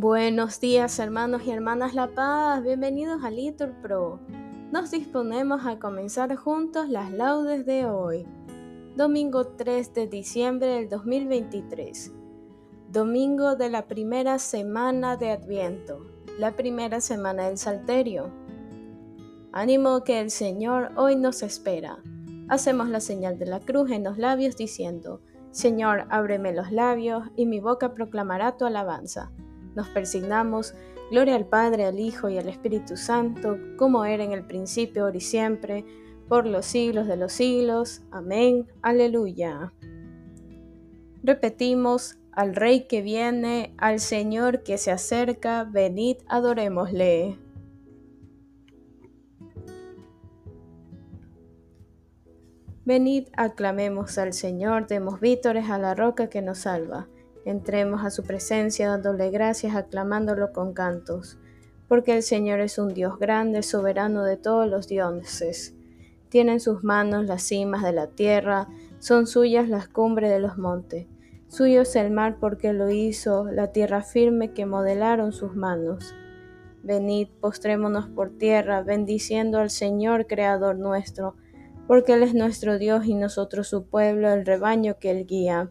Buenos días hermanos y hermanas La Paz, bienvenidos a Litur Pro. Nos disponemos a comenzar juntos las laudes de hoy, domingo 3 de diciembre del 2023, domingo de la primera semana de Adviento, la primera semana del Salterio. Ánimo que el Señor hoy nos espera. Hacemos la señal de la cruz en los labios diciendo, Señor, ábreme los labios y mi boca proclamará tu alabanza nos persignamos, gloria al Padre, al Hijo y al Espíritu Santo, como era en el principio, ahora y siempre, por los siglos de los siglos. Amén. Aleluya. Repetimos, al Rey que viene, al Señor que se acerca, venid, adorémosle. Venid, aclamemos al Señor, demos vítores a la roca que nos salva. Entremos a su presencia dándole gracias, aclamándolo con cantos, porque el Señor es un Dios grande, soberano de todos los dioses. Tiene en sus manos las cimas de la tierra, son suyas las cumbres de los montes. Suyo es el mar porque lo hizo, la tierra firme que modelaron sus manos. Venid, postrémonos por tierra, bendiciendo al Señor, Creador nuestro, porque Él es nuestro Dios y nosotros su pueblo, el rebaño que Él guía.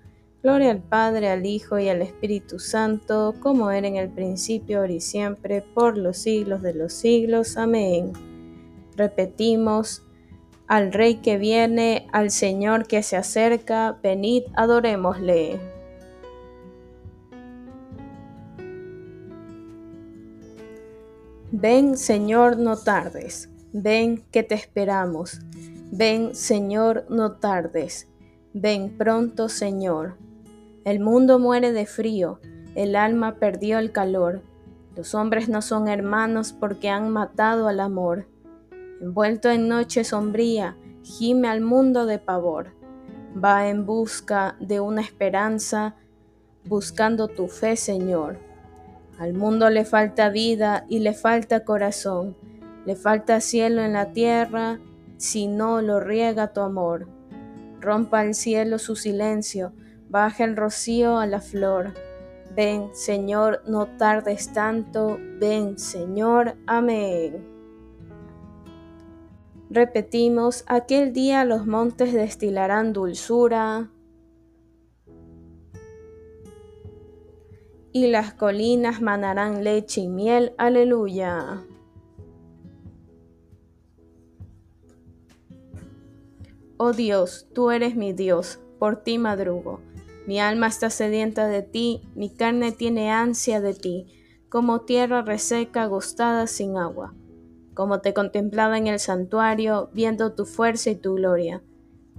Gloria al Padre, al Hijo y al Espíritu Santo, como era en el principio, ahora y siempre, por los siglos de los siglos. Amén. Repetimos, al Rey que viene, al Señor que se acerca, venid, adorémosle. Ven, Señor, no tardes. Ven, que te esperamos. Ven, Señor, no tardes. Ven pronto, Señor. El mundo muere de frío, el alma perdió el calor. Los hombres no son hermanos porque han matado al amor. Envuelto en noche sombría, gime al mundo de pavor. Va en busca de una esperanza, buscando tu fe, Señor. Al mundo le falta vida y le falta corazón, le falta cielo en la tierra, si no lo riega tu amor. Rompa el cielo su silencio, Baja el rocío a la flor. Ven, Señor, no tardes tanto. Ven, Señor. Amén. Repetimos, aquel día los montes destilarán dulzura y las colinas manarán leche y miel. Aleluya. Oh Dios, tú eres mi Dios, por ti madrugo. Mi alma está sedienta de ti, mi carne tiene ansia de ti, como tierra reseca agostada sin agua. Como te contemplaba en el santuario, viendo tu fuerza y tu gloria.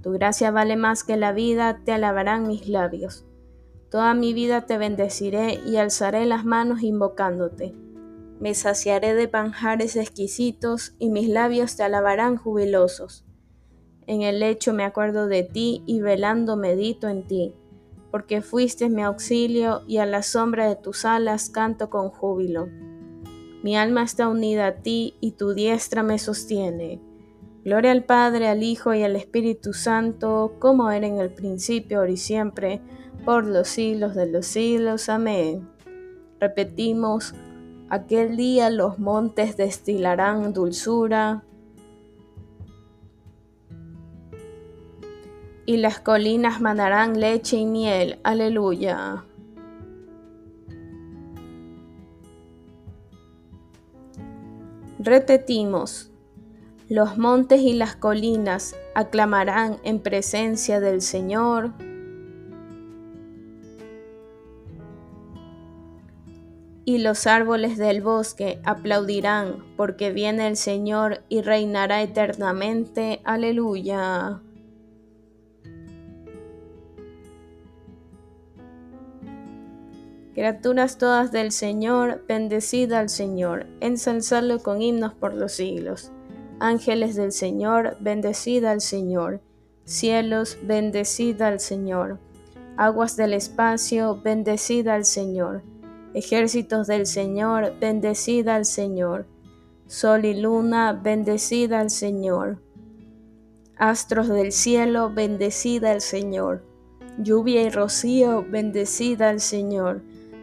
Tu gracia vale más que la vida, te alabarán mis labios. Toda mi vida te bendeciré y alzaré las manos invocándote. Me saciaré de panjares exquisitos y mis labios te alabarán jubilosos. En el lecho me acuerdo de ti y velando medito en ti porque fuiste mi auxilio y a la sombra de tus alas canto con júbilo. Mi alma está unida a ti y tu diestra me sostiene. Gloria al Padre, al Hijo y al Espíritu Santo, como era en el principio, ahora y siempre, por los siglos de los siglos. Amén. Repetimos, aquel día los montes destilarán dulzura, y las colinas mandarán leche y miel. Aleluya. Repetimos, los montes y las colinas aclamarán en presencia del Señor. Y los árboles del bosque aplaudirán, porque viene el Señor y reinará eternamente. Aleluya. Criaturas todas del Señor, bendecida al Señor, ensalzadlo con himnos por los siglos. Ángeles del Señor, bendecida al Señor. Cielos, bendecida al Señor. Aguas del espacio, bendecida al Señor. Ejércitos del Señor, bendecida al Señor. Sol y luna, bendecida al Señor. Astros del cielo, bendecida al Señor. Lluvia y rocío, bendecida al Señor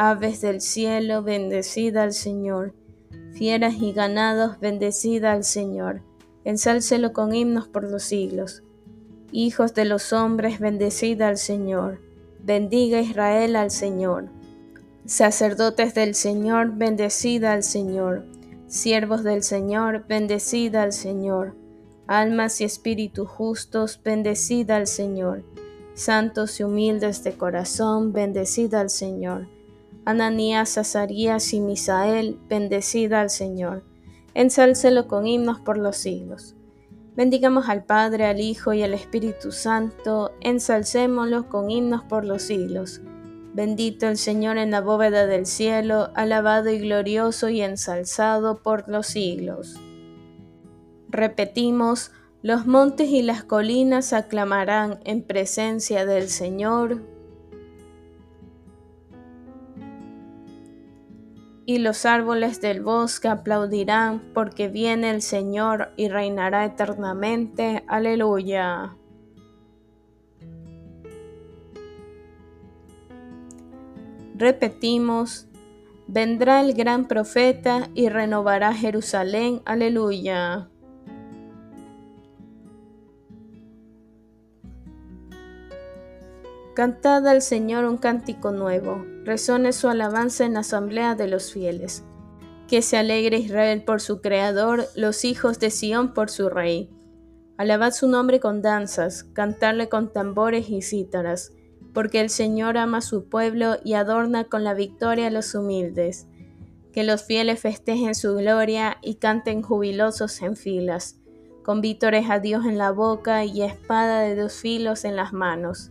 Aves del cielo, bendecida al Señor. Fieras y ganados, bendecida al Señor. Ensálcelo con himnos por los siglos. Hijos de los hombres, bendecida al Señor. Bendiga Israel al Señor. Sacerdotes del Señor, bendecida al Señor. Siervos del Señor, bendecida al Señor. Almas y espíritus justos, bendecida al Señor. Santos y humildes de corazón, bendecida al Señor. Ananías, Azarías y Misael, bendecida al Señor. Ensálcelo con himnos por los siglos. Bendigamos al Padre, al Hijo y al Espíritu Santo, ensalcémoslo con himnos por los siglos. Bendito el Señor en la bóveda del cielo, alabado y glorioso y ensalzado por los siglos. Repetimos, los montes y las colinas aclamarán en presencia del Señor. Y los árboles del bosque aplaudirán, porque viene el Señor y reinará eternamente. Aleluya. Repetimos, vendrá el gran profeta y renovará Jerusalén. Aleluya. Cantad al Señor un cántico nuevo, resone su alabanza en la asamblea de los fieles. Que se alegre Israel por su Creador, los hijos de Sión por su Rey. Alabad su nombre con danzas, cantarle con tambores y cítaras, porque el Señor ama a su pueblo y adorna con la victoria a los humildes. Que los fieles festejen su gloria y canten jubilosos en filas, con vítores a Dios en la boca y espada de dos filos en las manos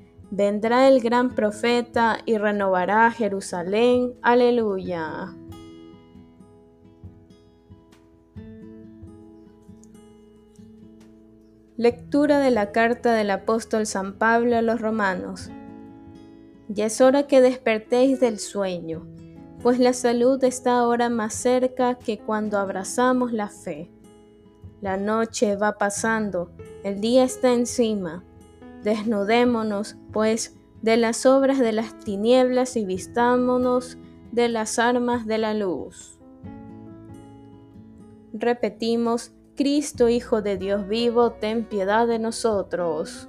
Vendrá el gran profeta y renovará Jerusalén. Aleluya. Lectura de la carta del apóstol San Pablo a los romanos. Ya es hora que despertéis del sueño, pues la salud está ahora más cerca que cuando abrazamos la fe. La noche va pasando, el día está encima Desnudémonos, pues, de las obras de las tinieblas y vistámonos de las armas de la luz. Repetimos, Cristo Hijo de Dios vivo, ten piedad de nosotros.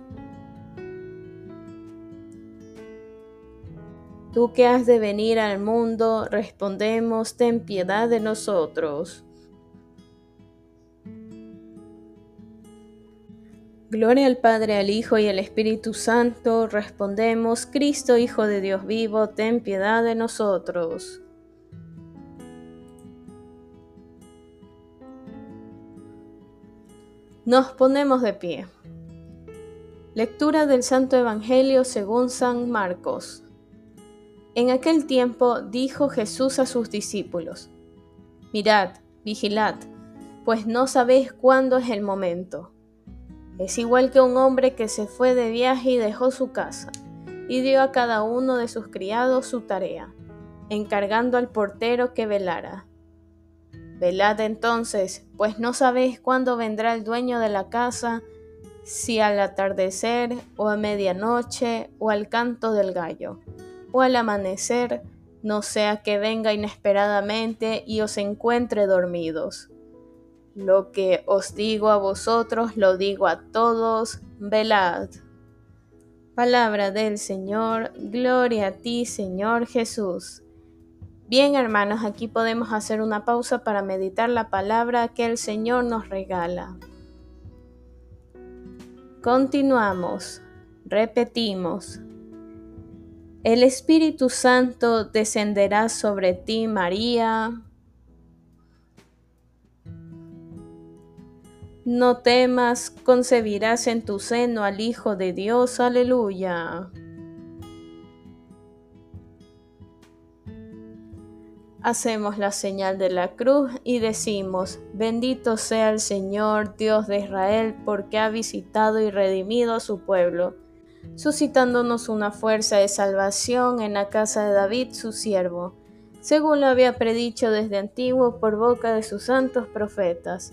Tú que has de venir al mundo, respondemos, ten piedad de nosotros. Gloria al Padre, al Hijo y al Espíritu Santo. Respondemos, Cristo, Hijo de Dios vivo, ten piedad de nosotros. Nos ponemos de pie. Lectura del Santo Evangelio según San Marcos. En aquel tiempo dijo Jesús a sus discípulos, Mirad, vigilad, pues no sabéis cuándo es el momento. Es igual que un hombre que se fue de viaje y dejó su casa, y dio a cada uno de sus criados su tarea, encargando al portero que velara. Velad entonces, pues no sabéis cuándo vendrá el dueño de la casa, si al atardecer, o a medianoche, o al canto del gallo, o al amanecer, no sea que venga inesperadamente y os encuentre dormidos. Lo que os digo a vosotros, lo digo a todos, velad. Palabra del Señor, gloria a ti, Señor Jesús. Bien, hermanos, aquí podemos hacer una pausa para meditar la palabra que el Señor nos regala. Continuamos, repetimos. El Espíritu Santo descenderá sobre ti, María. No temas, concebirás en tu seno al Hijo de Dios. Aleluya. hacemos la señal de la cruz y decimos, bendito sea el Señor, Dios de Israel, porque ha visitado y redimido a su pueblo, suscitándonos una fuerza de salvación en la casa de David, su siervo, según lo había predicho desde antiguo por boca de sus santos profetas.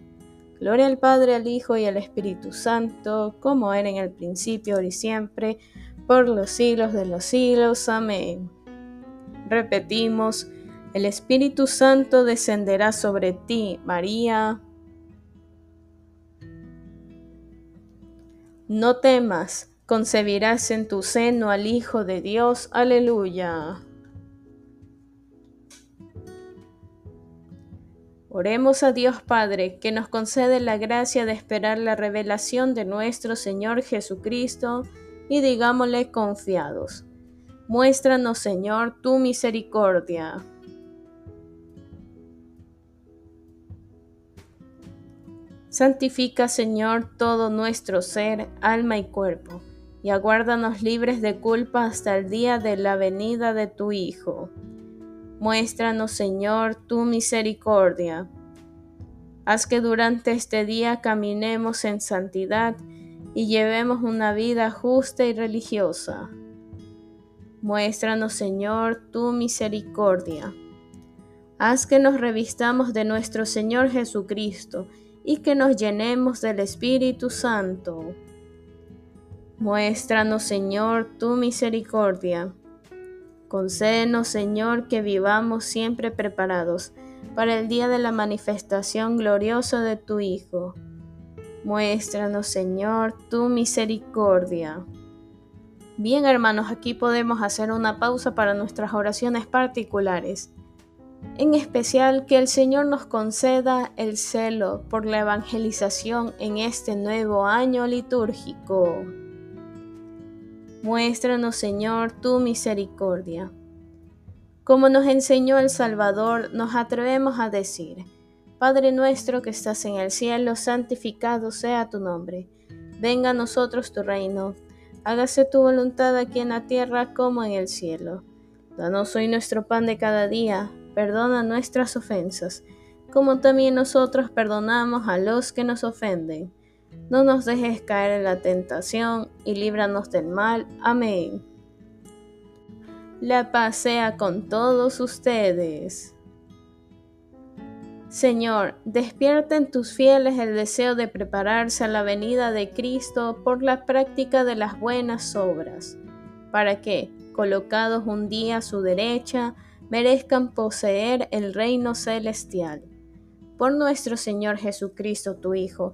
Gloria al Padre, al Hijo y al Espíritu Santo, como era en el principio, ahora y siempre, por los siglos de los siglos. Amén. Repetimos, el Espíritu Santo descenderá sobre ti, María. No temas, concebirás en tu seno al Hijo de Dios. Aleluya. Oremos a Dios Padre, que nos concede la gracia de esperar la revelación de nuestro Señor Jesucristo, y digámosle confiados. Muéstranos, Señor, tu misericordia. Santifica, Señor, todo nuestro ser, alma y cuerpo, y aguárdanos libres de culpa hasta el día de la venida de tu Hijo. Muéstranos, Señor, tu misericordia. Haz que durante este día caminemos en santidad y llevemos una vida justa y religiosa. Muéstranos, Señor, tu misericordia. Haz que nos revistamos de nuestro Señor Jesucristo y que nos llenemos del Espíritu Santo. Muéstranos, Señor, tu misericordia. Concédenos, Señor, que vivamos siempre preparados para el día de la manifestación gloriosa de tu Hijo. Muéstranos, Señor, tu misericordia. Bien, hermanos, aquí podemos hacer una pausa para nuestras oraciones particulares en especial que el Señor nos conceda el celo por la evangelización en este nuevo año litúrgico. Muéstranos, Señor, tu misericordia. Como nos enseñó el Salvador, nos atrevemos a decir, Padre nuestro que estás en el cielo, santificado sea tu nombre. Venga a nosotros tu reino. Hágase tu voluntad aquí en la tierra como en el cielo. Danos hoy nuestro pan de cada día perdona nuestras ofensas, como también nosotros perdonamos a los que nos ofenden. No nos dejes caer en la tentación y líbranos del mal. Amén. La paz sea con todos ustedes. Señor, despierta en tus fieles el deseo de prepararse a la venida de Cristo por la práctica de las buenas obras, para que, colocados un día a su derecha, merezcan poseer el reino celestial. Por nuestro Señor Jesucristo, tu Hijo,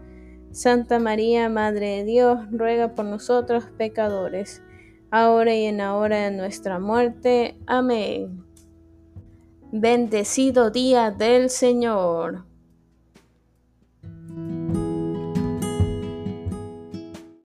Santa María, Madre de Dios, ruega por nosotros pecadores ahora y en la hora de nuestra muerte. Amén. Bendecido día del Señor.